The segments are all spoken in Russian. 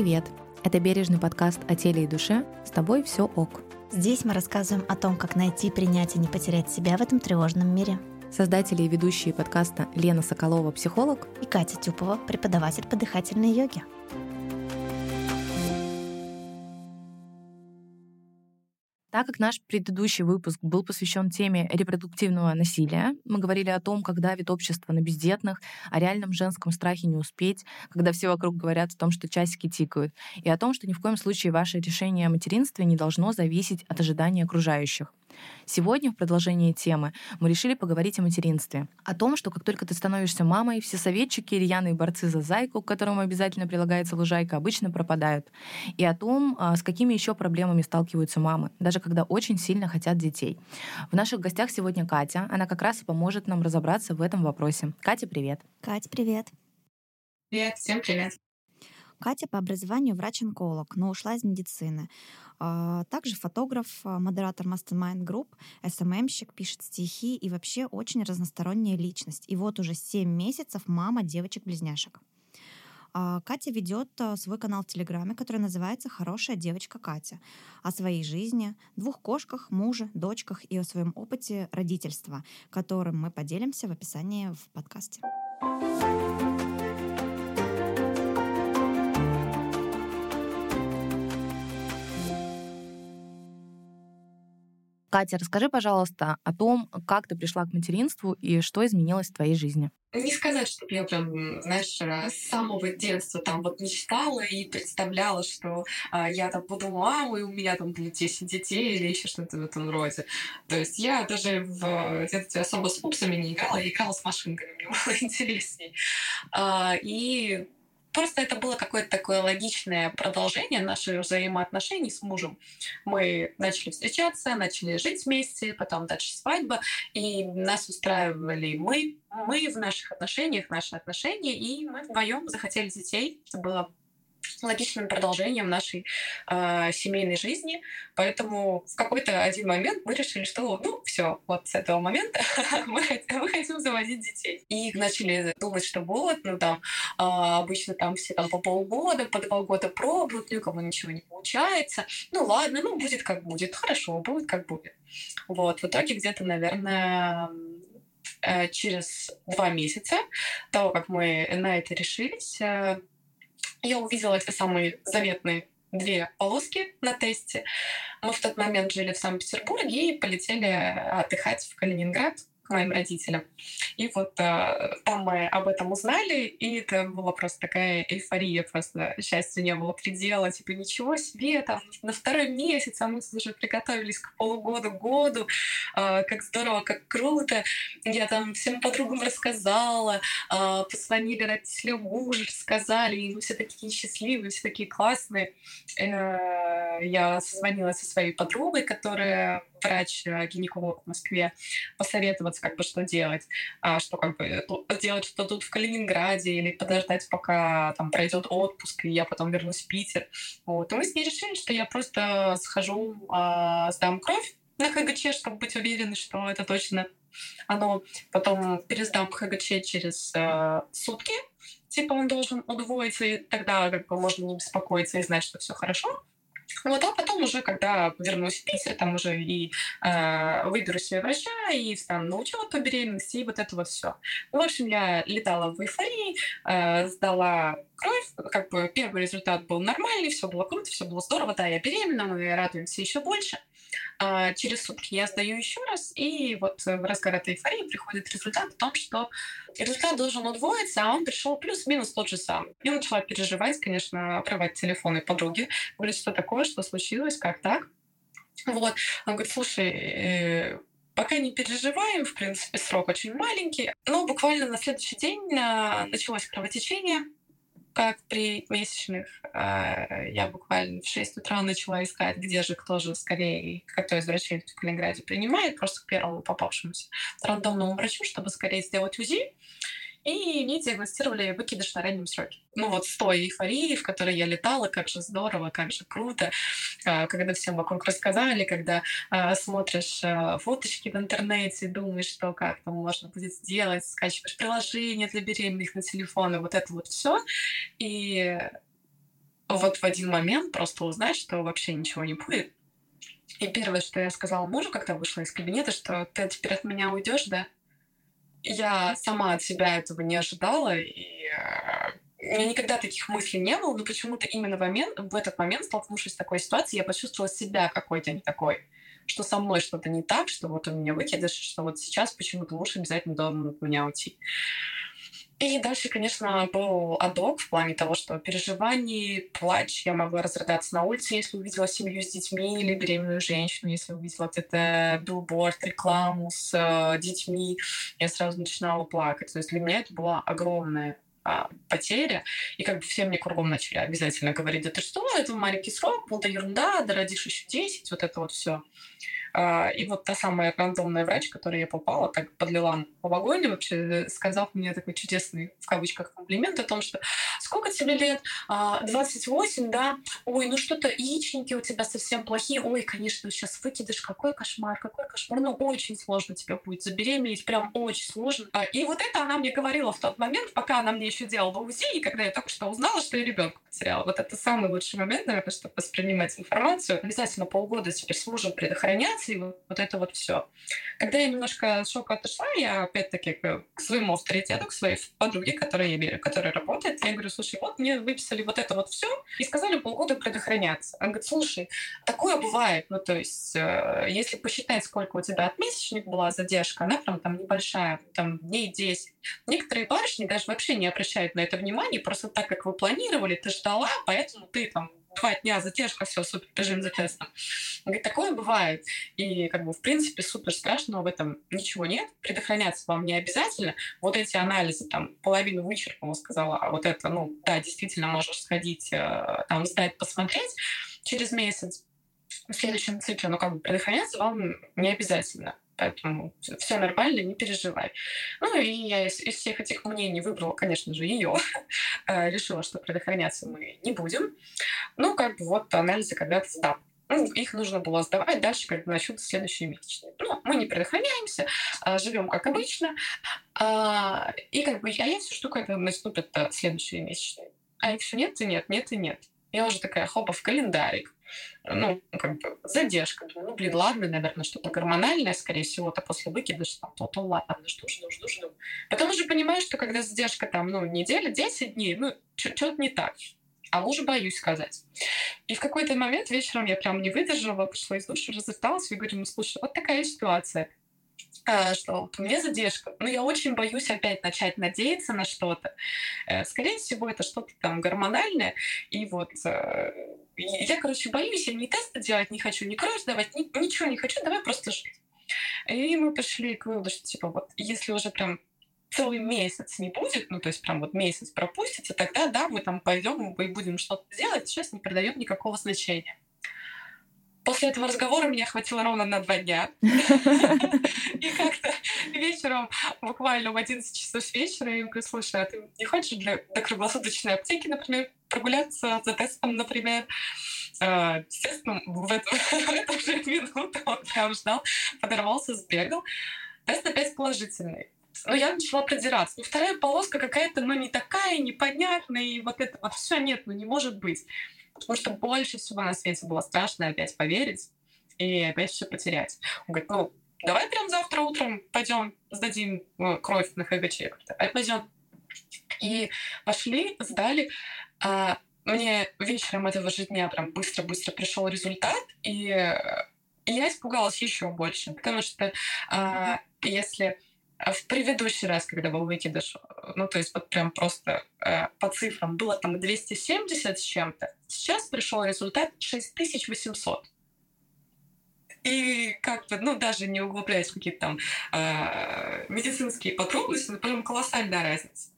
Привет! Это бережный подкаст о теле и душе. С тобой все ок. Здесь мы рассказываем о том, как найти, принять и не потерять себя в этом тревожном мире. Создатели и ведущие подкаста Лена Соколова, психолог, И Катя Тюпова, преподаватель по дыхательной йоге. Так как наш предыдущий выпуск был посвящен теме репродуктивного насилия, мы говорили о том, как давит общество на бездетных, о реальном женском страхе не успеть, когда все вокруг говорят о том, что часики тикают, и о том, что ни в коем случае ваше решение о материнстве не должно зависеть от ожиданий окружающих. Сегодня в продолжении темы мы решили поговорить о материнстве. О том, что как только ты становишься мамой, все советчики, рьяные борцы за зайку, к которому обязательно прилагается лужайка, обычно пропадают. И о том, а, с какими еще проблемами сталкиваются мамы, даже когда очень сильно хотят детей. В наших гостях сегодня Катя. Она как раз и поможет нам разобраться в этом вопросе. Катя, привет. Катя, привет. Привет, всем привет. Катя по образованию врач-онколог, но ушла из медицины. А, Также фотограф, а, модератор Mastermind Group, СММщик, пишет стихи и вообще очень разносторонняя личность. И вот уже 7 месяцев мама девочек-близняшек. А, Катя ведет свой канал в Телеграме, который называется «Хорошая девочка Катя». О своей жизни, двух кошках, муже, дочках и о своем опыте родительства, которым мы поделимся в описании в подкасте. Катя, расскажи, пожалуйста, о том, как ты пришла к материнству и что изменилось в твоей жизни. Не сказать, чтобы я прям, знаешь, с самого детства там вот мечтала и представляла, что а, я там буду мамой, у меня там будет 10 детей или еще что-то в этом роде. То есть я даже в детстве особо с пупсами не играла, я играла с машинками, мне было интересней. А, и Просто это было какое-то такое логичное продолжение наших взаимоотношений с мужем. Мы начали встречаться, начали жить вместе, потом дальше свадьба, и нас устраивали мы, мы в наших отношениях, наши отношения, и мы вдвоем захотели детей. Это было логичным продолжением нашей э, семейной жизни. Поэтому в какой-то один момент мы решили, что ну все, вот с этого момента мы, мы хотим заводить детей. И начали думать, что вот, ну там э, обычно там все там по полгода, по два года пробуют, ни у кого ничего не получается. Ну ладно, ну будет как будет, хорошо, будет как будет. Вот, в итоге где-то, наверное, через два месяца того, как мы на это решились, я увидела эти самые заветные две полоски на тесте. Мы в тот момент жили в Санкт-Петербурге и полетели отдыхать в Калининград моим родителям. И вот э, там мы об этом узнали, и это была просто такая эйфория, просто счастья не было предела, типа ничего себе, там на второй месяц, а мы уже приготовились к полугоду, году, э, как здорово, как круто. Я там всем подругам рассказала, э, позвонили родители мужа, сказали, и мы все такие счастливые, все такие классные. Э, я созвонилась со своей подругой, которая врач-гинеколог в Москве, посоветоваться, как бы, что делать, а, что как бы делать что тут в Калининграде или подождать, пока там пройдет отпуск, и я потом вернусь в Питер. Вот. И мы с ней решили, что я просто схожу, а, сдам кровь на ХГЧ, чтобы быть уверенной, что это точно оно. Потом пересдам ХГЧ через э, сутки, типа он должен удвоиться, и тогда как бы можно не беспокоиться и знать, что все хорошо. Вот, а потом уже, когда вернусь в Питер, там уже и э, выберу себе врача, и встану на учет по беременности, и вот это вот все. Ну, в общем, я летала в эйфории, э, сдала кровь, как бы первый результат был нормальный, все было круто, все было здорово, да, я беременна, мы радуемся еще больше. А через сутки я сдаю еще раз, и вот в разгар этой эйфории приходит результат о том, что результат должен удвоиться, а он пришел плюс-минус тот же самый. Я начала переживать, конечно, отрывать телефоны подруги, говорить, что такое, что случилось, как так. Вот. Она говорит, слушай, э, Пока не переживаем, в принципе, срок очень маленький. Но буквально на следующий день началось кровотечение, как при месячных, а, я буквально в 6 утра начала искать, где же кто же скорее, какой из врачей в Калининграде принимает, просто к первому попавшемуся рандомному врачу, чтобы скорее сделать УЗИ и мне диагностировали выкидыш на раннем сроке. Ну вот с той эйфорией, в которой я летала, как же здорово, как же круто, а, когда всем вокруг рассказали, когда а, смотришь а, фоточки в интернете, думаешь, что как там можно будет сделать, скачиваешь приложение для беременных на телефон, и вот это вот все. И вот в один момент просто узнать, что вообще ничего не будет. И первое, что я сказала мужу, когда вышла из кабинета, что ты теперь от меня уйдешь, да? Я сама от себя этого не ожидала, и э, у меня никогда таких мыслей не было, но почему-то именно в, момент, в этот момент, столкнувшись с такой ситуацией, я почувствовала себя какой-то не такой, что со мной что-то не так, что вот у меня выкидыш, что вот сейчас почему-то муж обязательно должен от меня уйти. И дальше, конечно, был адок в плане того, что переживаний, плач. Я могла разрыдаться на улице, если увидела семью с детьми или беременную женщину, если увидела где-то билборд, рекламу с э, детьми. Я сразу начинала плакать. То есть для меня это была огромная а, потеря, и как бы все мне кругом начали обязательно говорить, да ты что, это маленький срок, был, да ерунда, да родишь еще 10, вот это вот все. А, и вот та самая рандомная врач, которой я попала, так подлила в огонь, вообще сказав мне такой чудесный, в кавычках, комплимент о том, что сколько тебе лет? 28, а, да? Ой, ну что-то яичники у тебя совсем плохие. Ой, конечно, сейчас выкидыш, какой кошмар, какой кошмар. Ну, очень сложно тебе будет забеременеть, прям очень сложно. А, и вот это она мне говорила в тот момент, пока она мне еще делала УЗИ, и когда я только что узнала, что я ребенка потеряла. Вот это самый лучший момент, наверное, чтобы воспринимать информацию. Обязательно полгода теперь с мужем коммуникации, вот это вот все. Когда я немножко с шока отошла, я опять-таки к своему авторитету, к своей подруге, которая я верю, которая работает, я говорю, слушай, вот мне выписали вот это вот все и сказали полгода предохраняться. Она говорит, слушай, такое бывает, ну то есть, э, если посчитать, сколько у тебя от месячник была задержка, она прям там небольшая, там дней 10. Некоторые барышни даже вообще не обращают на это внимание, просто так, как вы планировали, ты ждала, поэтому ты там два дня затяжка, все, супер, бежим за тестом. Говорит, такое бывает. И, как бы, в принципе, супер страшного в этом ничего нет. Предохраняться вам не обязательно. Вот эти анализы, там, половину вычеркнула, сказала, а вот это, ну, да, действительно можешь сходить, э, там, сдать, посмотреть через месяц в следующем цикле, но как бы предохраняться вам не обязательно. Поэтому все нормально, не переживай. Ну и я из, из всех этих мнений выбрала, конечно же, ее. Э, решила, что предохраняться мы не будем. Ну, как бы вот анализы когда-то сдам. Ну, их нужно было сдавать дальше, когда начнутся следующие месячные. Ну, мы не предохраняемся, а, живем как обычно. А, и как бы, а я все жду, когда наступят следующие месячные. А их все нет и нет, нет и нет. Я уже такая, хопа, в календарик ну, как бы задержка. Думаю, ну, блин, ладно, наверное, что-то гормональное, скорее всего, то после выкидыша, там, то, то ладно, жду, жду, жду, жду. Потом уже понимаешь, что когда задержка там, ну, неделя, 10 дней, ну, что-то не так. А мужу боюсь сказать. И в какой-то момент вечером я прям не выдержала, пошла из души, разрыдалась и говорю, ну, слушай, вот такая ситуация что вот у меня задержка. Но я очень боюсь опять начать надеяться на что-то. Э, скорее всего, это что-то там гормональное. И вот э, я, короче, боюсь, я ни тесты делать не хочу, ни кровь давать, ни, ничего не хочу, давай просто жить. И мы пришли к выводу, что, типа, вот если уже прям целый месяц не будет, ну, то есть прям вот месяц пропустите, тогда, да, мы там пойдем и будем что-то делать, сейчас не придает никакого значения. После этого разговора меня хватило ровно на два дня. И как-то вечером, буквально в 11 часов вечера, я говорю, слушай, а ты не хочешь для, до круглосуточной аптеки, например, прогуляться за тестом, например? Uh, естественно, в эту же минуту он прям ждал, подорвался, сбегал. Тест опять положительный. Но я начала продираться. Ну, вторая полоска какая-то, ну, не такая, непонятная, и вот это вот все нет, ну, не может быть. Потому что больше всего на свете было страшно опять поверить и опять все потерять. Он говорит, ну, давай прям завтра утром пойдем сдадим ну, кровь на ХГЧ. А пойдем. И пошли, сдали. А, мне вечером этого же дня прям быстро-быстро пришел результат, и, и я испугалась еще больше, потому что а, если в предыдущий раз, когда был выкидыш, ну, то есть вот прям просто э, по цифрам было там 270 с чем-то, сейчас пришел результат 6800. И как-то, ну, даже не углубляясь в какие-то там э, медицинские подробности, но прям колоссальная разница.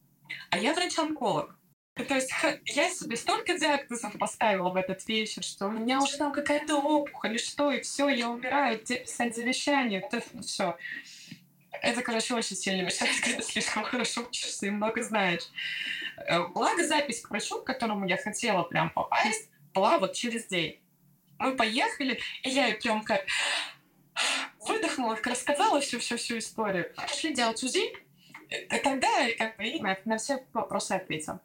А я врач-онколог. То есть я себе столько диагнозов поставила в этот вечер, что у меня уже там какая-то опухоль, и что, и все, я умираю, где писать завещание, это все. Это, короче, очень сильно мешает, когда слишком хорошо учишься и много знаешь. Э, благо, запись к врачу, к которому я хотела прям попасть, была вот через день. Мы поехали, и я ей прям как выдохнула, как рассказала всю-всю-всю историю. Пошли делать УЗИ, и тогда как бы, и на, все вопросы ответил.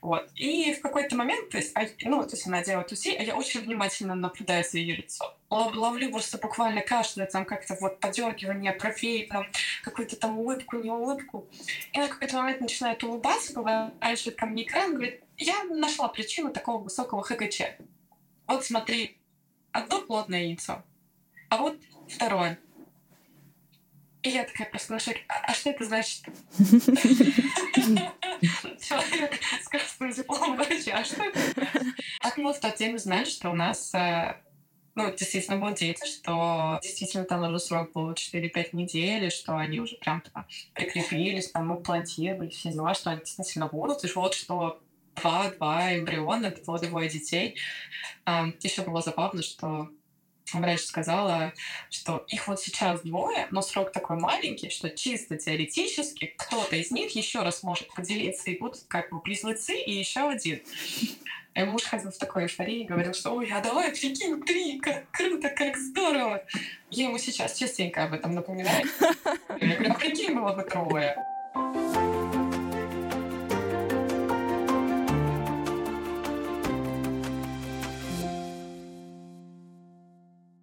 Вот. И в какой-то момент, то есть, а, ну, то есть она делает УЗИ, а я очень внимательно наблюдаю за ее лицо. Ловлю просто буквально каждое там как-то вот подергивание бровей, там какую-то там улыбку, не улыбку. И на какой-то момент начинает улыбаться, поворачивает ко мне экран, говорит, я нашла причину такого высокого ХГЧ. Вот смотри, одно плотное яйцо, а вот второе. И я такая просто на шоке. А, а что это значит? Человек с красным дипломом врача. А что это? А мы в тот день узнали, что у нас э, ну, действительно был дети, что действительно там уже срок был 4-5 недель, что они уже прям типа, прикрепились, там имплантировали, все дела, что они действительно будут. И вот что два-два эмбриона, это было двое детей. Еще было забавно, что врач сказала, что их вот сейчас двое, но срок такой маленький, что чисто теоретически кто-то из них еще раз может поделиться, и будут как бы близнецы и еще один. И муж ходил в такой эйфории и говорил, что ой, а давай, прикинь, три, как круто, как здорово. Я ему сейчас частенько об этом напоминаю. Я говорю, а прикинь, было бы трое.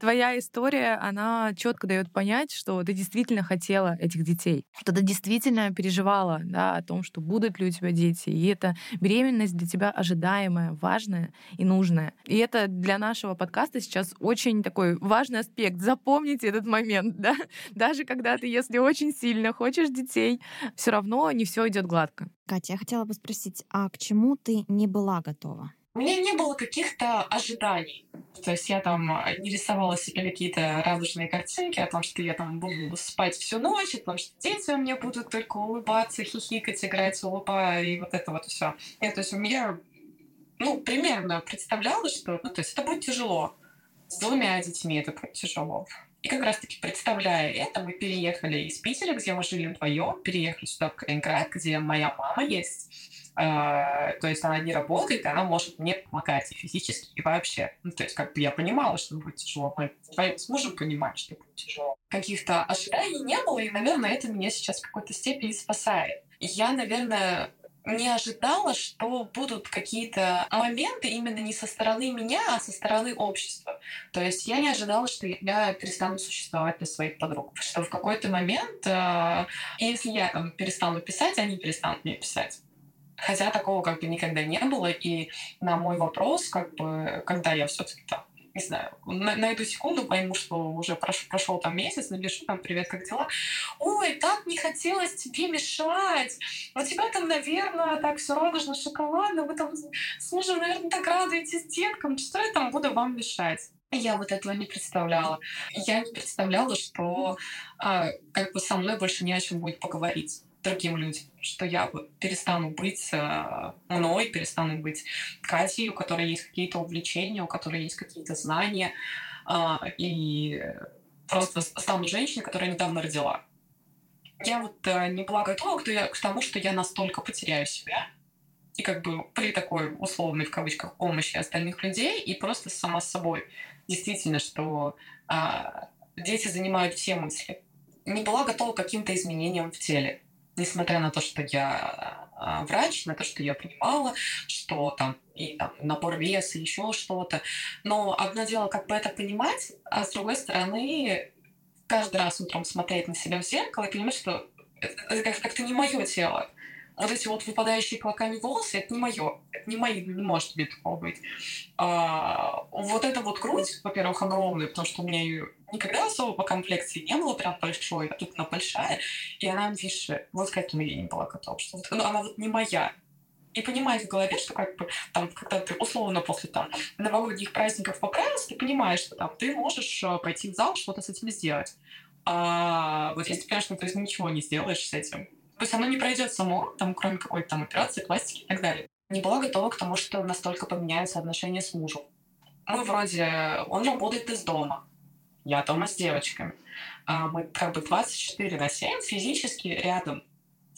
Твоя история, она четко дает понять, что ты действительно хотела этих детей, что ты действительно переживала да, о том, что будут ли у тебя дети. И эта беременность для тебя ожидаемая, важная и нужная. И это для нашего подкаста сейчас очень такой важный аспект. Запомните этот момент, да? Даже когда ты, если очень сильно хочешь детей, все равно не все идет гладко. Катя, я хотела бы спросить, а к чему ты не была готова? У меня не было каких-то ожиданий. То есть я там а, не рисовала себе какие-то радужные картинки о том, что я там буду спать всю ночь, о том, что дети у меня будут только улыбаться, хихикать, играть, улыба и вот это вот все. Нет, то есть у меня, ну, примерно представляла, что, ну, то есть это будет тяжело. С двумя детьми это будет тяжело. И как раз-таки представляя это, мы переехали из Питера, где мы жили вдвоем, переехали сюда, в Калининград, где моя мама есть а, то есть она не работает, она может мне помогать и физически, и вообще. Ну, то есть как бы я понимала, что будет тяжело. Мы с мужем понимаем, что будет тяжело. Каких-то ожиданий не было, и, наверное, это меня сейчас в какой-то степени спасает. Я, наверное, не ожидала, что будут какие-то моменты именно не со стороны меня, а со стороны общества. То есть я не ожидала, что я перестану существовать для своих подруг. Что в какой-то момент, э, если я там перестану писать, они перестанут мне писать. Хотя такого как бы никогда не было, и на мой вопрос, как бы, когда я все-таки там не знаю, на, на эту секунду пойму, что уже прошел, прошел там месяц, напишу там «Привет, как дела?» «Ой, так не хотелось тебе мешать! У тебя там, наверное, так все радужно, шоколадно, вы там с мужем, наверное, так радуетесь деткам, что я там буду вам мешать?» Я вот этого не представляла. Я не представляла, что а, как бы со мной больше не о чем будет поговорить другим людям, что я перестану быть э, мной, перестану быть Катей, у которой есть какие-то увлечения, у которой есть какие-то знания, э, и просто стану женщиной, которая недавно родила. Я вот э, не была готова к, тому, что я настолько потеряю себя, и как бы при такой условной, в кавычках, помощи остальных людей, и просто сама с собой. Действительно, что э, дети занимают все мысли. Не была готова к каким-то изменениям в теле несмотря на то, что я а, врач, на то, что я понимала, что там и там, напор веса, еще что-то. Но одно дело как бы это понимать, а с другой стороны каждый раз утром смотреть на себя в зеркало и понимать, что это как-то не мое тело вот эти вот выпадающие клоками волосы, это не мое, это не мои, не может быть такого быть. А, вот эта вот грудь, во-первых, огромная, потому что у меня ее никогда особо по комплекции не было прям большой, а тут она большая, и она выше. Вот к этому я не была готова, что вот, ну, она вот не моя. И понимать в голове, что как бы там, когда ты условно после там новогодних праздников поправился, ты понимаешь, что там ты можешь э, пойти в зал, что-то с этим сделать. А вот если ты понимаешь, что ты ничего не сделаешь с этим, то есть оно не пройдет само, там, кроме какой-то там операции, пластики и так далее. Не была готова к тому, что настолько поменяются отношения с мужем. Мы вроде... Он работает из дома. Я дома с девочками. А мы как бы 24 на 7 физически рядом.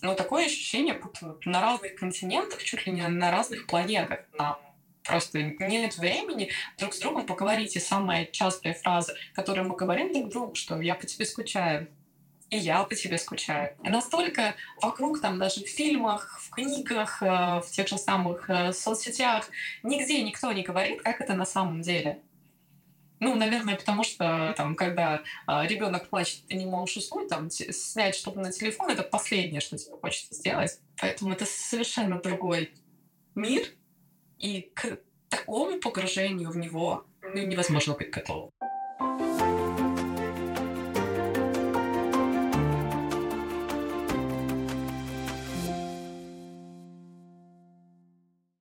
Но такое ощущение, будто на разных континентах, чуть ли не на разных планетах. Нам просто нет времени друг с другом поговорить. И самая частая фраза, которую мы говорим друг другу, что я по тебе скучаю и я по тебе скучаю. Настолько вокруг там даже в фильмах, в книгах, э, в тех же самых э, соцсетях нигде никто не говорит, как это на самом деле. Ну, наверное, потому что там, когда э, ребенок плачет, ты не можешь уснуть, там снять что-то на телефон это последнее, что тебе хочется сделать. Поэтому это совершенно другой мир, и к такому погружению в него ну, невозможно быть готовым.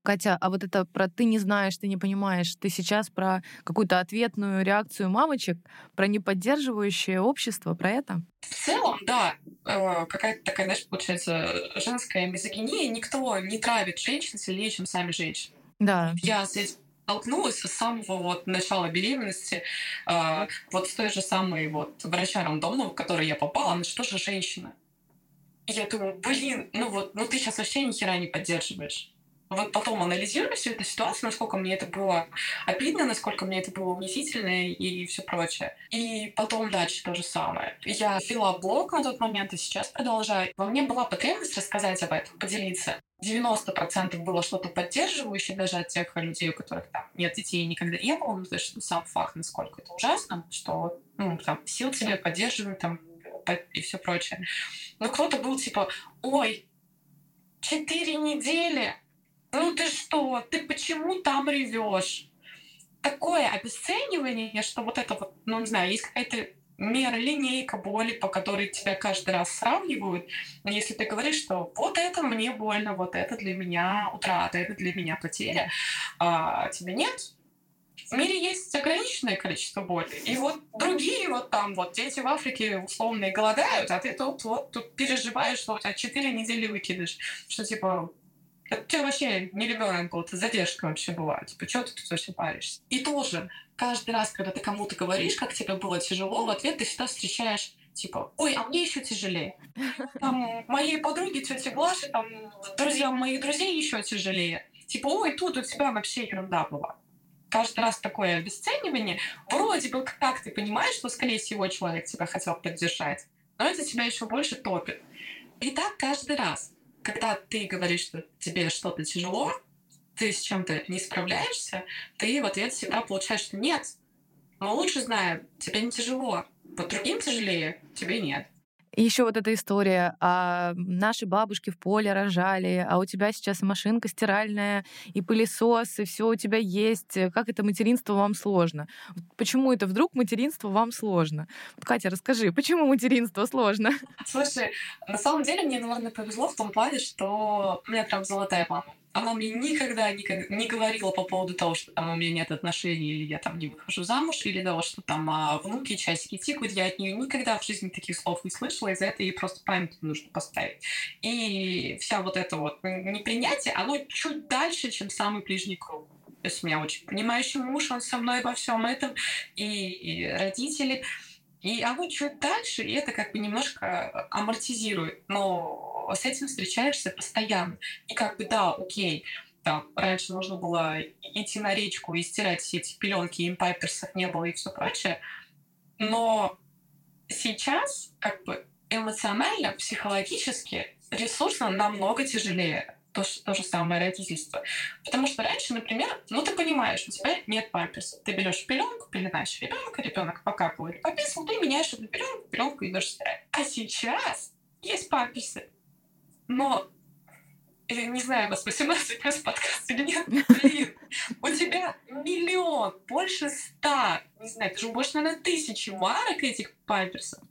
Катя, а вот это про ты не знаешь, ты не понимаешь, ты сейчас про какую-то ответную реакцию мамочек, про неподдерживающее общество, про это? В целом, да, э, какая-то такая, знаешь, получается, женская мизогиния. Никто не травит женщин сильнее, чем сами женщины. Да. Я здесь столкнулась с самого вот начала беременности э, вот с той же самой вот врача рандомного, в которой я попала, она что же женщина? И я думаю, блин, ну вот, ну ты сейчас вообще ни хера не поддерживаешь вот потом анализируя всю эту ситуацию, насколько мне это было обидно, насколько мне это было унизительно и все прочее. И потом дальше то же самое. Я вела блог на тот момент и сейчас продолжаю. Во мне была потребность рассказать об этом, поделиться. 90% было что-то поддерживающее даже от тех людей, у которых там нет детей никогда не было. Ну, то есть сам факт, насколько это ужасно, что ну, там, сил тебе поддерживают там, и все прочее. Но кто-то был типа, ой, четыре недели, ну ты что, ты почему там ревешь? Такое обесценивание, что вот это вот, ну не знаю, есть какая-то мера, линейка боли, по которой тебя каждый раз сравнивают. Если ты говоришь, что вот это мне больно, вот это для меня утрата, это для меня потеря, а тебе нет, в мире есть ограниченное количество боли. И вот другие вот там, вот дети в Африке условно голодают, а ты тут вот тут переживаешь, что у тебя четыре недели выкидыш. Что типа, тебя вообще не ребенок был, это задержка вообще была. Типа, что ты тут вообще паришься? И тоже, каждый раз, когда ты кому-то говоришь, как тебе было тяжело, в ответ ты всегда встречаешь типа, ой, а мне еще тяжелее. Там моей подруги, тети Глаши, там, друзьям моих друзей еще тяжелее. Типа, ой, тут у тебя вообще ерунда была. Каждый раз такое обесценивание. Вроде бы как ты понимаешь, что, скорее всего, человек тебя хотел поддержать, но это тебя еще больше топит. И так каждый раз когда ты говоришь, что тебе что-то тяжело, ты с чем-то не справляешься, ты в ответ всегда получаешь, что нет. Но лучше знаю, тебе не тяжело. Вот другим тяжелее, тебе нет. Еще вот эта история, а наши бабушки в поле рожали, а у тебя сейчас машинка стиральная, и пылесос, и все у тебя есть. Как это материнство вам сложно? Почему это вдруг материнство вам сложно? Катя, расскажи, почему материнство сложно? Слушай, на самом деле мне, наверное, повезло в том плане, что у меня прям золотая мама она мне никогда, никогда не говорила по поводу того, что там у меня нет отношений, или я там не выхожу замуж, или того, что там а, внуки часики тикают. Я от нее никогда в жизни таких слов не слышала, из-за этого ей просто память нужно поставить. И вся вот это вот непринятие, оно чуть дальше, чем самый ближний круг. То есть у меня очень понимающий муж, он со мной во всем этом, и, и родители. И оно чуть дальше, и это как бы немножко амортизирует. Но с этим встречаешься постоянно. И как бы да, окей, там, раньше нужно было идти на речку и стирать все эти пеленки, импайперсов не было и все прочее. Но сейчас как бы эмоционально, психологически, ресурсно намного тяжелее то, то же самое родительство. Потому что раньше, например, ну ты понимаешь, у тебя нет памперса. Ты берешь пеленку, пеленаешь ребенка, ребенок или пописал, ты меняешь эту пеленку, пеленку идешь стирать. А сейчас есть памперсы но или не знаю, у вас 18 плюс подкаст или нет, блин, у тебя миллион, больше ста, не знаю, это же больше, наверное, тысячи марок этих памперсов.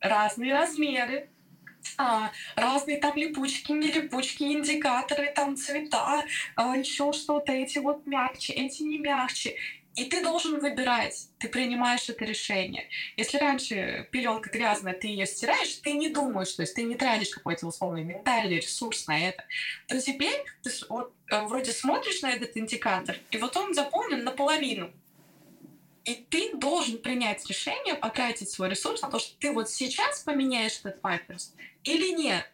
Разные размеры, а, разные там липучки, не липучки, индикаторы, там цвета, а, еще что-то, эти вот мягче, эти не мягче. И ты должен выбирать, ты принимаешь это решение. Если раньше пеленка грязная, ты ее стираешь, ты не думаешь, то есть ты не тратишь какой-то условный ментальный ресурс на это, то теперь ты вот, э, вроде смотришь на этот индикатор, и вот он заполнен наполовину. И ты должен принять решение потратить свой ресурс на то, что ты вот сейчас поменяешь этот памперс или нет.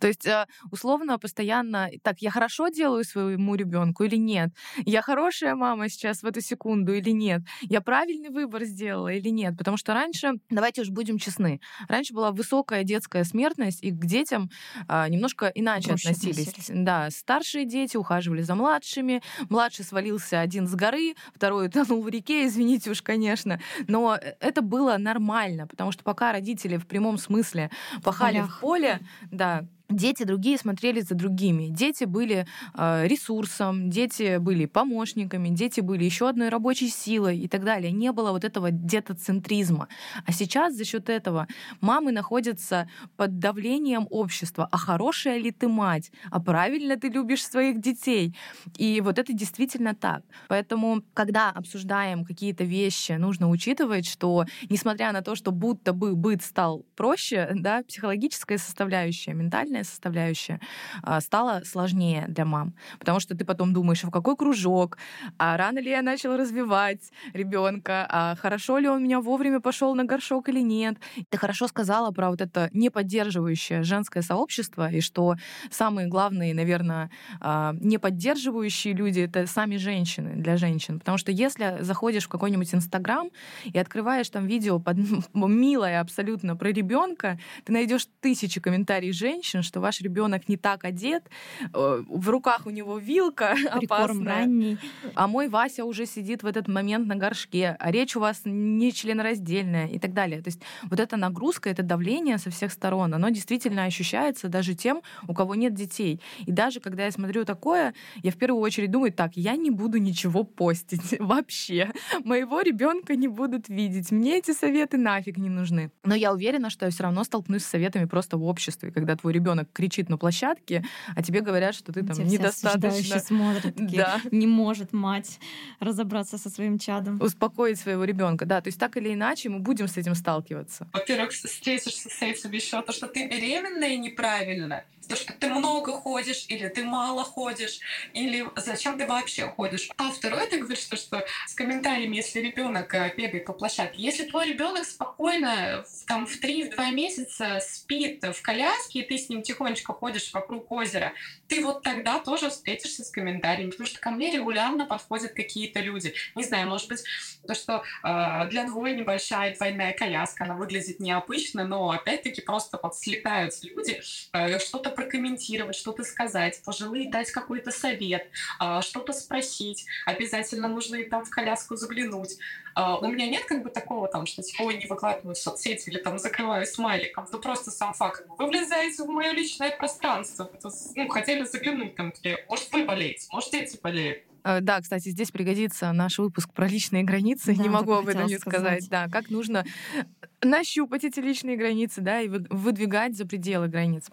То есть, э, условно, постоянно, так, я хорошо делаю своему ребенку или нет? Я хорошая мама сейчас в эту секунду или нет? Я правильный выбор сделала или нет? Потому что раньше, давайте уж будем честны, раньше была высокая детская смертность, и к детям а, немножко иначе Проще относились. относились. Да, старшие дети ухаживали за младшими, младший свалился один с горы, второй утонул в реке, извините уж, конечно. Но э, это было нормально, потому что пока родители в прямом смысле пахали в поле, да, дети другие смотрели за другими. Дети были э, ресурсом, дети были помощниками, дети были еще одной рабочей силой и так далее. Не было вот этого детоцентризма. А сейчас за счет этого мамы находятся под давлением общества. А хорошая ли ты мать? А правильно ты любишь своих детей? И вот это действительно так. Поэтому, когда обсуждаем какие-то вещи, нужно учитывать, что несмотря на то, что будто бы быт стал проще, да, психологическая составляющая, ментальная социальная составляющая а, стала сложнее для мам. Потому что ты потом думаешь, в какой кружок, а рано ли я начала развивать ребенка, а хорошо ли он меня вовремя пошел на горшок или нет. Ты хорошо сказала про вот это неподдерживающее женское сообщество, и что самые главные, наверное, а, неподдерживающие люди — это сами женщины для женщин. Потому что если заходишь в какой-нибудь Инстаграм и открываешь там видео под милое абсолютно про ребенка, ты найдешь тысячи комментариев женщин, что ваш ребенок не так одет, э, в руках у него вилка Прикорм опасная, ранний. а мой Вася уже сидит в этот момент на горшке, а речь у вас не членораздельная и так далее. То есть вот эта нагрузка, это давление со всех сторон, оно действительно ощущается даже тем, у кого нет детей. И даже когда я смотрю такое, я в первую очередь думаю, так, я не буду ничего постить вообще. Моего ребенка не будут видеть. Мне эти советы нафиг не нужны. Но я уверена, что я все равно столкнусь с советами просто в обществе, когда твой ребенок ребенок кричит на площадке, а тебе говорят, что ты там Тебя недостаточно... смотрят, такие, да. не может мать разобраться со своим чадом. Успокоить своего ребенка, да. То есть так или иначе мы будем с этим сталкиваться. Во-первых, встретишься с этим еще то, что ты беременная неправильно, то, что ты много ходишь, или ты мало ходишь, или зачем ты вообще ходишь. А второе, ты говоришь, что, что с комментариями, если ребенок э, бегает по площадке, если твой ребенок спокойно там в 3-2 месяца спит в коляске, и ты с ним тихонечко ходишь вокруг озера, ты вот тогда тоже встретишься с комментариями, потому что ко мне регулярно подходят какие-то люди. Не знаю, может быть, то, что э, для двое небольшая двойная коляска, она выглядит необычно, но опять-таки просто вот слетаются люди, э, что-то прокомментировать, что-то сказать, пожилые дать какой-то совет, а, что-то спросить, обязательно нужно и там в коляску заглянуть. А, у меня нет как бы такого там, что типа, ой, не выкладываю в соцсети или там закрываю смайликом. Ну просто сам факт. Вы влезаете в мое личное пространство. Ну, хотели заглянуть там, где, может, вы болеете, может, дети болеют. Э, да, кстати, здесь пригодится наш выпуск про личные границы. Да, не могу об этом не сказать. сказать. Да, как нужно нащупать эти личные границы, да, и выдвигать за пределы границ.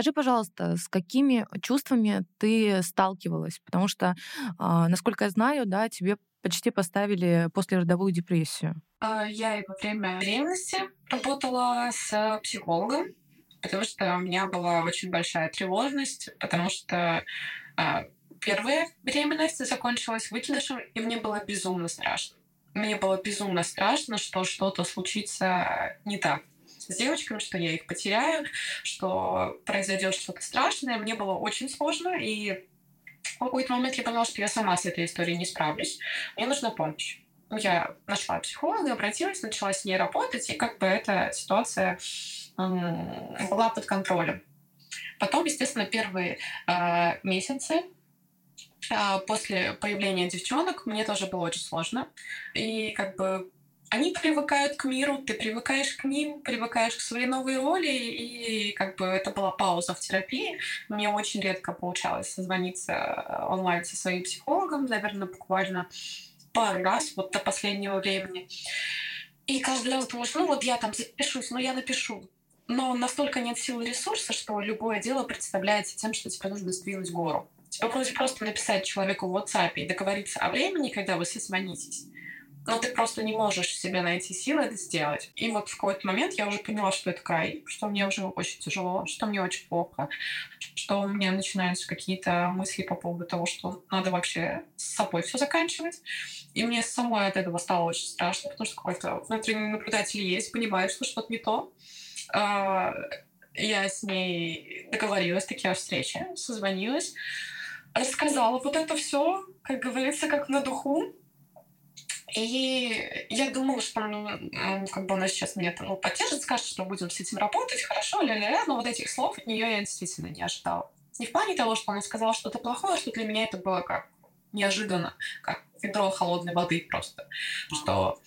Скажи, пожалуйста, с какими чувствами ты сталкивалась? Потому что, а, насколько я знаю, да, тебе почти поставили послеродовую депрессию. А, я и во время беременности работала с психологом, потому что у меня была очень большая тревожность, потому что а, первая беременность закончилась выкидышем, и мне было безумно страшно. Мне было безумно страшно, что что-то случится не так с девочками, что я их потеряю, что произойдет что-то страшное. Мне было очень сложно, и в какой-то момент я поняла, что я сама с этой историей не справлюсь. Мне нужна помощь. Я нашла психолога, обратилась, начала с ней работать, и как бы эта ситуация была под контролем. Потом, естественно, первые э, месяцы после появления девчонок мне тоже было очень сложно. И как бы они привыкают к миру, ты привыкаешь к ним, привыкаешь к своей новой роли, и как бы это была пауза в терапии. Мне очень редко получалось созвониться онлайн со своим психологом, наверное, буквально пару раз вот до последнего времени. И каждый раз думаешь, ну вот я там запишусь, но я напишу. Но настолько нет сил и ресурса, что любое дело представляется тем, что тебе нужно сдвинуть гору. Тебе вроде просто написать человеку в WhatsApp и договориться о времени, когда вы созвонитесь но ты просто не можешь себе найти силы это сделать. И вот в какой-то момент я уже поняла, что это край, что мне уже очень тяжело, что мне очень плохо, что у меня начинаются какие-то мысли по поводу того, что надо вообще с собой все заканчивать. И мне самой от этого стало очень страшно, потому что какой-то внутренний наблюдатель есть, понимает, что что-то не то. А, я с ней договорилась таки о встрече, созвонилась, рассказала вот это все, как говорится, как на духу. И я думала, что ну, как бы она сейчас меня ну, поддержит, скажет, что будем с этим работать, хорошо, ля-ля-ля, но вот этих слов от нее я действительно не ожидала. Не в плане того, что она сказала что-то плохое, что для меня это было как неожиданно, как ведро холодной воды просто. Что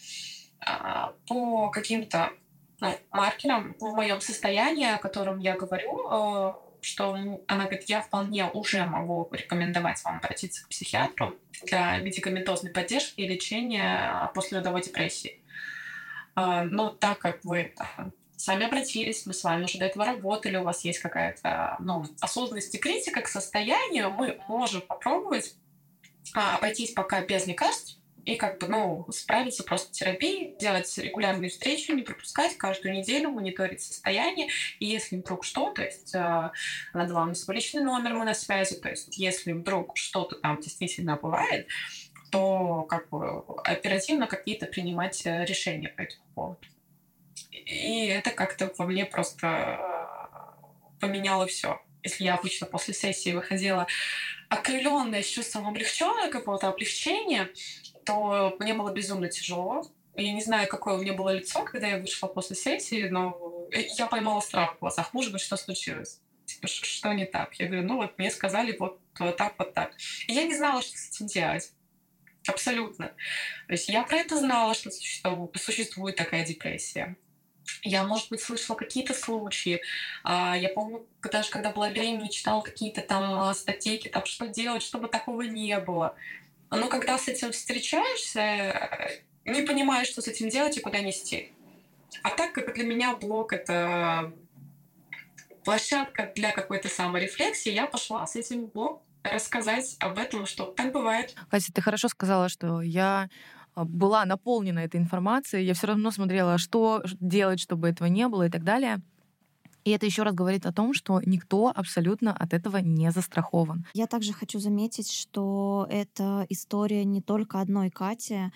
а, по каким-то ну, маркерам в моем состоянии, о котором я говорю, э, что она говорит, я вполне уже могу рекомендовать вам обратиться к психиатру для медикаментозной поддержки и лечения после родовой депрессии. А, но так как вы сами обратились, мы с вами уже до этого работали, у вас есть какая-то ну, осознанность и критика к состоянию, мы можем попробовать а, обойтись пока без лекарств, и как бы, ну, справиться просто терапией, делать регулярные встречи, не пропускать каждую неделю, мониторить состояние. И если вдруг что, то есть э, надо вам свой личный номер, мы на связи, то есть если вдруг что-то там действительно бывает, то как бы оперативно какие-то принимать э, решения по этому поводу. И это как-то во мне просто поменяло все. Если я обычно после сессии выходила окрыленная, с чувством облегченного какого-то облегчения, то мне было безумно тяжело. Я не знаю, какое у меня было лицо, когда я вышла после сессии, но я поймала страх в глазах. Может быть, что случилось? Типа, что не так? Я говорю, ну вот мне сказали вот, вот так, вот так. И я не знала, что с этим делать. Абсолютно. То есть я про это знала, что существует такая депрессия. Я, может быть, слышала какие-то случаи. А, я помню, даже когда была беременна, читала какие-то там а, статейки, там, что делать, чтобы такого не было. Но когда с этим встречаешься, не понимаешь, что с этим делать и куда нести. А так как для меня блог — это площадка для какой-то саморефлексии, я пошла с этим в блог рассказать об этом, что так бывает. Катя, ты хорошо сказала, что я а, была наполнена этой информацией, я все равно смотрела, что делать, чтобы этого не было и так далее. И это еще раз говорит о том, что никто абсолютно от этого не застрахован. Я также хочу заметить, что это история не только одной Кати.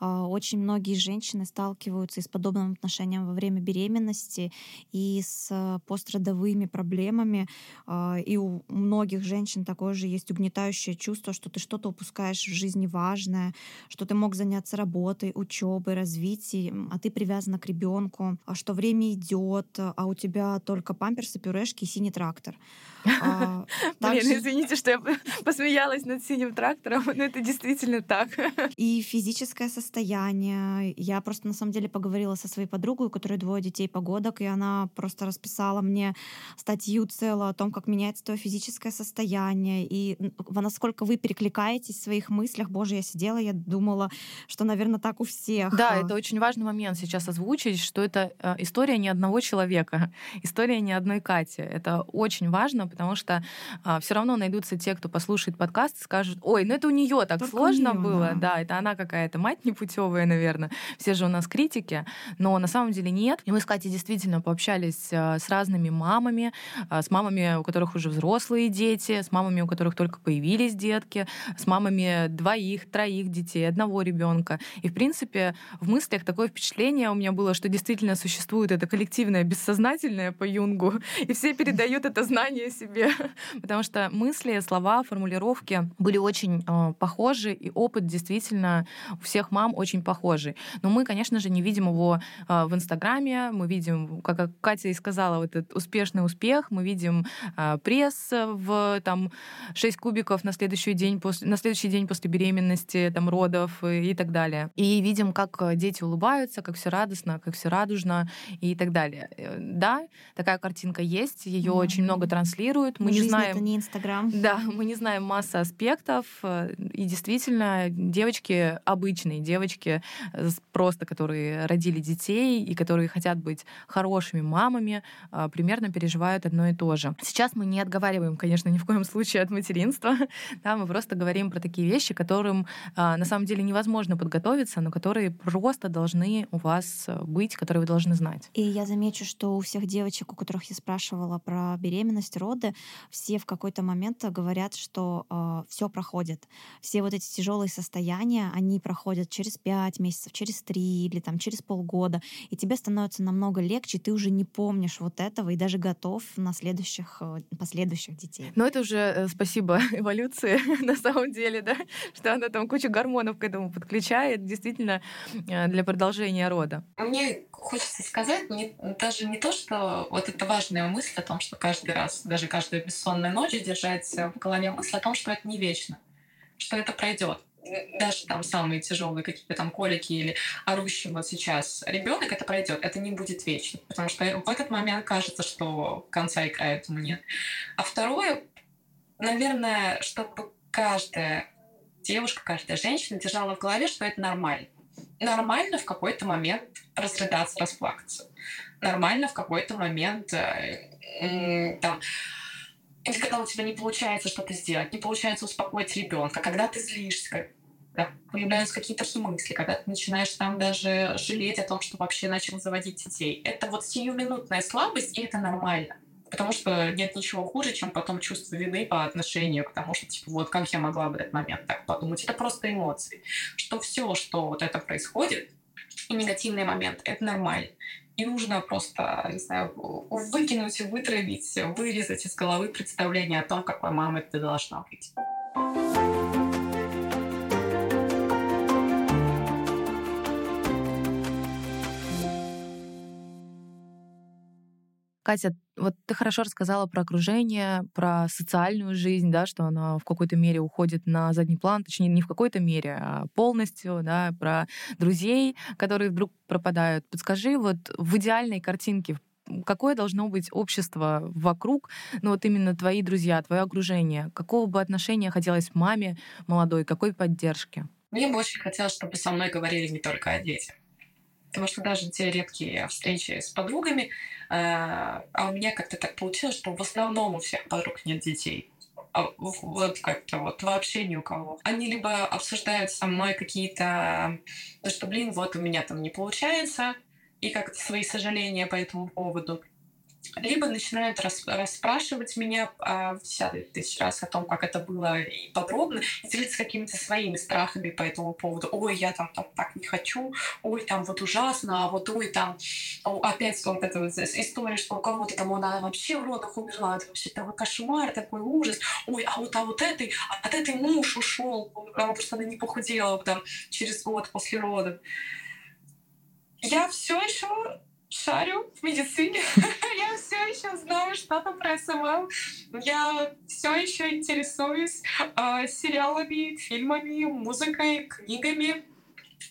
А, очень многие женщины сталкиваются с подобным отношением во время беременности и с пострадовыми проблемами. А, и у многих женщин такое же есть угнетающее чувство, что ты что-то упускаешь в жизни важное, что ты мог заняться работой, учебой, развитием, а ты привязана к ребенку, а что время идет, а у тебя только памперсы, пюрешки и синий трактор. А, Блин, извините, что я посмеялась над синим трактором, но это действительно так. И физическое состояние. Я просто на самом деле поговорила со своей подругой, у которой двое детей погодок, и она просто расписала мне статью целую о том, как меняется твое физическое состояние, и насколько вы перекликаетесь в своих мыслях. Боже, я сидела, я думала, что, наверное, так у всех. Да, это очень важный момент сейчас озвучить, что это э, история не одного человека, история не одной Кати. Это очень важно, потому что а, все равно найдутся те, кто послушает подкаст и скажут, ой, ну это у нее так Только сложно неё, было, да. да, это она какая-то мать непутевая, наверное. Все же у нас критики, но на самом деле нет. И мы с Катей действительно пообщались а, с разными мамами, а, с мамами, у которых уже взрослые дети, с мамами, у которых только появились детки, с мамами двоих, троих детей, одного ребенка. И в принципе в мыслях такое впечатление у меня было, что действительно существует это коллективное бессознательное Юнгу, и все передают это знание себе, потому что мысли, слова, формулировки были очень э, похожи, и опыт действительно у всех мам очень похожий. Но мы, конечно же, не видим его э, в Инстаграме, мы видим, как Катя и сказала, вот этот успешный успех, мы видим э, пресс в там 6 кубиков на следующий день после, на следующий день после беременности, там родов и, и так далее. И видим, как дети улыбаются, как все радостно, как все радужно и так далее. Э, да, такая картинка есть, ее mm-hmm. очень много транслируют. Мы Жизнь не знаем. Это не Инстаграм. Да, мы не знаем массы аспектов. Э, и действительно, девочки обычные, девочки просто, которые родили детей и которые хотят быть хорошими мамами, а, примерно переживают одно и то же. Сейчас мы не отговариваем, конечно, ни в коем случае от материнства. Да, мы просто говорим про такие вещи, которым а, на самом деле невозможно подготовиться, но которые просто должны у вас быть, которые вы должны знать. И я замечу, что у всех девочек, у которых я спрашивала про беременность, роды, все в какой-то момент говорят, что э, а, все проходит. Все вот эти тяжелые состояния, они проходят через пять месяцев, через три или там через полгода, и тебе становится намного легче, ты уже не помнишь вот этого и даже готов на следующих, э, последующих детей. Но это уже э, спасибо эволюции на самом деле, да, что она там кучу гормонов к этому подключает, действительно, э, для продолжения рода. Мне хочется сказать не, даже не то, что вот это важная мысль о том, что каждый раз, даже каждую бессонную ночь держать в голове мысль о том, что это не вечно, что это пройдет даже там самые тяжелые какие-то там колики или орущий вот сейчас ребенок, это пройдет, это не будет вечно, потому что в этот момент кажется, что конца и края этому нет. А второе, наверное, чтобы каждая девушка, каждая женщина держала в голове, что это нормально. Нормально в какой-то момент разрыдаться, расплакаться. Нормально в какой-то момент э, там или когда у тебя не получается что-то сделать, не получается успокоить ребенка, когда ты злишься, когда появляются какие-то мысли, когда ты начинаешь там даже жалеть о том, что вообще начал заводить детей. Это вот сиюминутная слабость, и это нормально. Потому что нет ничего хуже, чем потом чувство вины по отношению к тому, что, типа, вот как я могла в этот момент так подумать. Это просто эмоции. Что все, что вот это происходит, и негативный момент, это нормально. И нужно просто, не знаю, выкинуть, вытравить, вырезать из головы представление о том, какой мамой ты должна быть. Катя, вот ты хорошо рассказала про окружение, про социальную жизнь, да, что она в какой-то мере уходит на задний план, точнее, не в какой-то мере, а полностью, да, про друзей, которые вдруг пропадают. Подскажи, вот в идеальной картинке, какое должно быть общество вокруг, ну вот именно твои друзья, твое окружение, какого бы отношения хотелось маме молодой, какой поддержки? Мне бы очень хотелось, чтобы со мной говорили не только о детях. Потому что даже те редкие встречи с подругами, а, а у меня как-то так получилось, что в основном у всех подруг нет детей. А вот как-то вот вообще ни у кого. Они либо обсуждают со мной какие-то, ну что, блин, вот у меня там не получается, и как-то свои сожаления по этому поводу либо начинают рас, расспрашивать меня а, десятый тысяч раз о том, как это было и подробно, и делиться какими-то своими страхами по этому поводу. Ой, я там, там так не хочу, ой, там вот ужасно, а вот ой, там опять вот эта вот история, что у кого-то там она вообще в родах умерла, это вообще такой кошмар, такой ужас. Ой, а вот, а вот этой, от этой муж ушел, потому что она не похудела там через год после родов. Я все еще шарю в медицине. я все еще знаю что-то про SMM. Я все еще интересуюсь э, сериалами, фильмами, музыкой, книгами.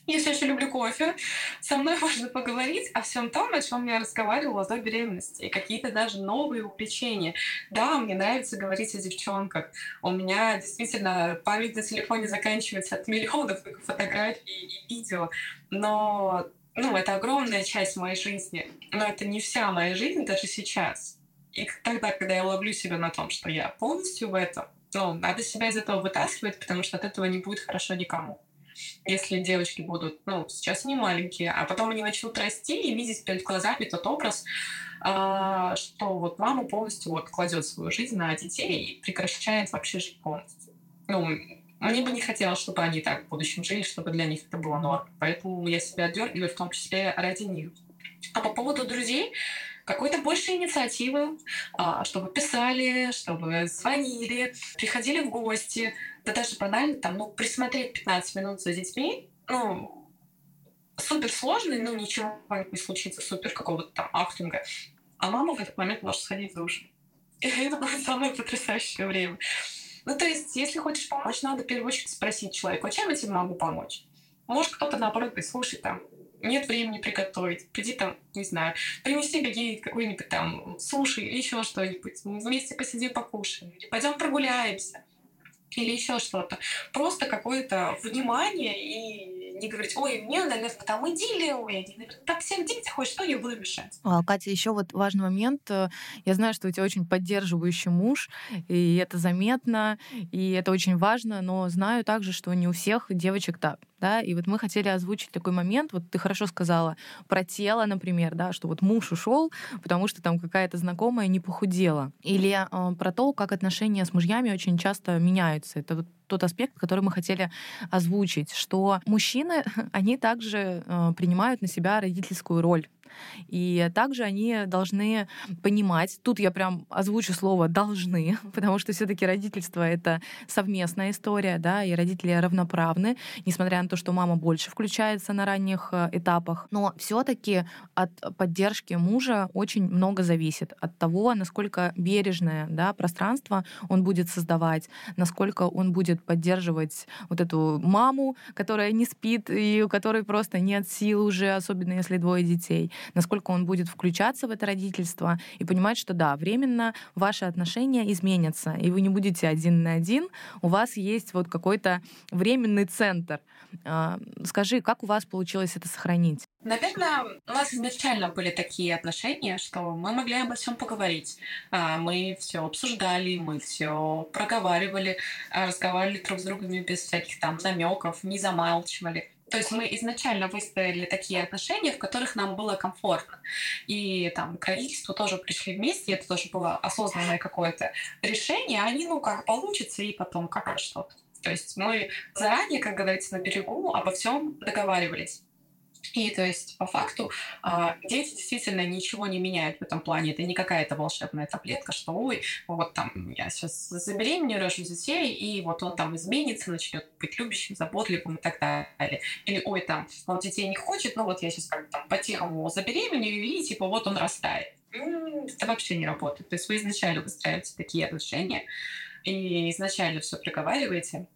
Я все еще люблю кофе. Со мной можно поговорить о всем том, о чем я разговаривала до беременности. И какие-то даже новые увлечения. Да, мне нравится говорить о девчонках. У меня действительно память на телефоне заканчивается от миллионов фотографий и видео. Но ну, это огромная часть моей жизни, но это не вся моя жизнь даже сейчас. И тогда, когда я ловлю себя на том, что я полностью в этом, ну, надо себя из этого вытаскивать, потому что от этого не будет хорошо никому. Если девочки будут, ну, сейчас не маленькие, а потом они начнут расти и видеть перед глазами тот образ, э, что вот мама полностью вот кладет свою жизнь на детей и прекращает вообще жить полностью. Ну, мне бы не хотелось, чтобы они так в будущем жили, чтобы для них это было норм. Поэтому я себя отдергиваю, в том числе ради них. А по поводу друзей, какой-то больше инициативы, а, чтобы писали, чтобы звонили, приходили в гости. Да даже банально там, ну, присмотреть 15 минут за детьми, ну, супер сложный, ну, ничего не случится, супер какого-то там ахтинга. А мама в этот момент может сходить в душ. И это будет самое потрясающее время. Ну, то есть, если хочешь помочь, надо в первую очередь спросить человека, чем я тебе могу помочь? Может, кто-то, наоборот, говорит, слушай, там, нет времени приготовить, приди там, не знаю, принеси какие какой-нибудь там суши или еще что-нибудь, вместе посидим покушаем, пойдем прогуляемся или еще что-то. Просто какое-то внимание и не говорить, ой, мне, наверное, там идиллия, ой, так всем дети хочешь, что я буду мешать. А, Катя, еще вот важный момент. Э, я знаю, что у тебя очень поддерживающий муж, и это заметно, и это очень важно, но знаю также, что не у всех девочек так да, и вот мы хотели озвучить такой момент, вот ты хорошо сказала про тело, например, да, что вот муж ушел, потому что там какая-то знакомая не похудела, или э, про то, как отношения с мужьями очень часто меняются. Это вот тот аспект, который мы хотели озвучить, что мужчины, они также э, принимают на себя родительскую роль и также они должны понимать, тут я прям озвучу слово «должны», потому что все таки родительство — это совместная история, да, и родители равноправны, несмотря на то, что мама больше включается на ранних э, этапах. Но все таки от поддержки мужа очень много зависит. От того, насколько бережное да, пространство он будет создавать, насколько он будет поддерживать вот эту маму, которая не спит и у которой просто нет сил уже, особенно если двое детей насколько он будет включаться в это родительство и понимать, что да, временно ваши отношения изменятся, и вы не будете один на один, у вас есть вот какой-то временный центр. А, скажи, как у вас получилось это сохранить? Наверное, у нас изначально были такие отношения, что мы могли обо всем поговорить. А, мы все обсуждали, мы все проговаривали, а, разговаривали друг с другом без всяких там намеков, не замалчивали. То есть мы изначально выстроили такие отношения, в которых нам было комфортно. И там к родительству тоже пришли вместе, это тоже было осознанное какое-то решение, а они, ну, как получится, и потом как что-то. То есть мы заранее, как говорится, на берегу обо всем договаривались. И то есть по факту а, дети действительно ничего не меняют в этом плане. Это не какая-то волшебная таблетка, что ой, вот там я сейчас забеременею, рожу детей, и вот он там изменится, начнет быть любящим, заботливым и так далее. Или ой, там он детей не хочет, но вот я сейчас как там по-тихому забеременею, и типа вот он растает. Это вообще не работает. То есть вы изначально выстраиваете такие отношения, и изначально все приговариваете,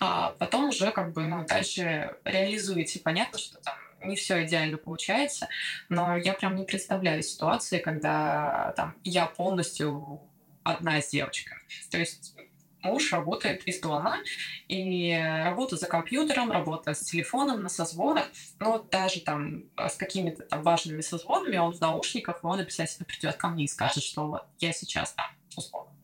а потом уже как бы ну, дальше реализуете. Понятно, что там не все идеально получается, но я прям не представляю ситуации, когда там я полностью одна с девочкой. То есть муж работает из дома, и работа за компьютером, работа с телефоном на созвонах, но даже там с какими-то там важными созвонами он в наушниках, и он обязательно придет ко мне и скажет, что вот я сейчас там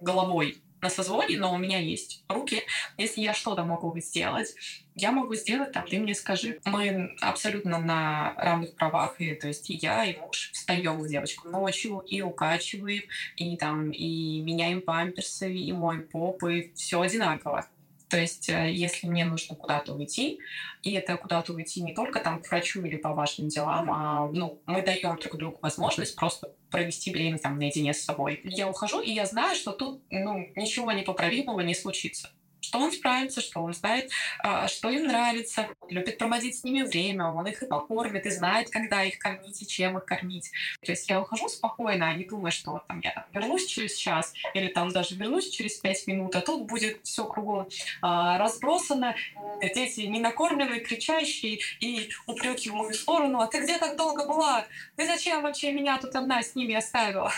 головой на созвоне, но у меня есть руки. Если я что-то могу сделать, я могу сделать там, ты мне скажи. Мы абсолютно на равных правах, и то есть я, и муж встаем с девочкой ночью и укачиваем, и там, и меняем памперсы, и моем попы, все одинаково. То есть, э, если мне нужно куда-то уйти, и это куда-то уйти не только там к врачу или по важным делам, а ну, мы даем друг другу возможность просто провести время там наедине с собой. Я ухожу, и я знаю, что тут ну, ничего непоправимого не случится что он справится, что он знает, а, что им нравится, любит проводить с ними время, он их и покормит, и знает, когда их кормить и чем их кормить. То есть я ухожу спокойно, а не думаю, что там я вернусь через час или там даже вернусь через пять минут, а тут будет все кругом а, разбросано, дети не накормленные, кричащие и упреки в мою сторону. А ты где так долго была? Ты зачем вообще меня тут одна с ними оставила?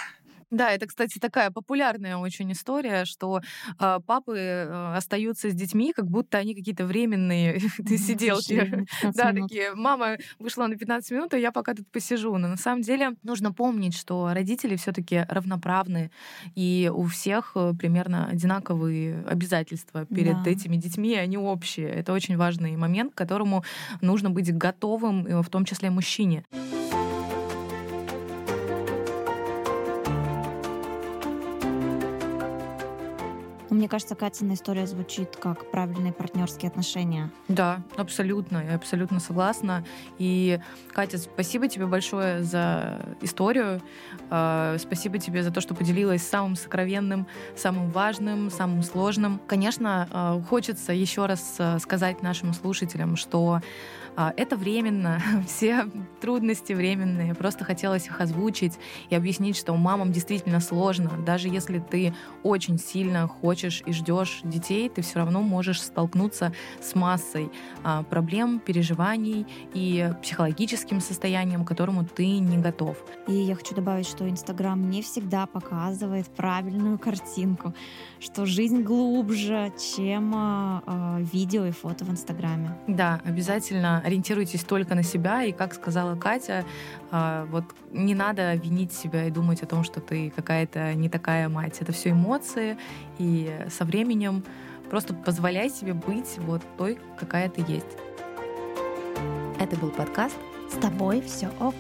Да, это, кстати, такая популярная очень история, что э, папы э, остаются с детьми, как будто они какие-то временные сиделки. Да, такие, мама вышла на 15 минут, а я пока тут посижу. Но на самом деле нужно помнить, что родители все таки равноправны, и у всех э, примерно одинаковые обязательства перед да. этими детьми, они общие. Это очень важный момент, к которому нужно быть готовым, э, в том числе мужчине. Мне кажется, Катина история звучит как правильные партнерские отношения. Да, абсолютно. Я абсолютно согласна. И, Катя, спасибо тебе большое за историю. А, спасибо тебе за то, что поделилась самым сокровенным, самым важным, самым сложным. Конечно, а, хочется еще раз а, сказать нашим слушателям, что это временно, все трудности временные. Просто хотелось их озвучить и объяснить, что мамам действительно сложно. Даже если ты очень сильно хочешь и ждешь детей, ты все равно можешь столкнуться с массой а, проблем, переживаний и психологическим состоянием, к которому ты не готов. И я хочу добавить, что Инстаграм не всегда показывает правильную картинку, что жизнь глубже, чем э, видео и фото в Инстаграме. Да, обязательно ориентируйтесь только на себя. И как сказала Катя, э, вот не надо винить себя и думать о том, что ты какая-то не такая мать. Это все эмоции, и со временем просто позволяй себе быть вот той, какая ты есть. Это был подкаст «С тобой все ок».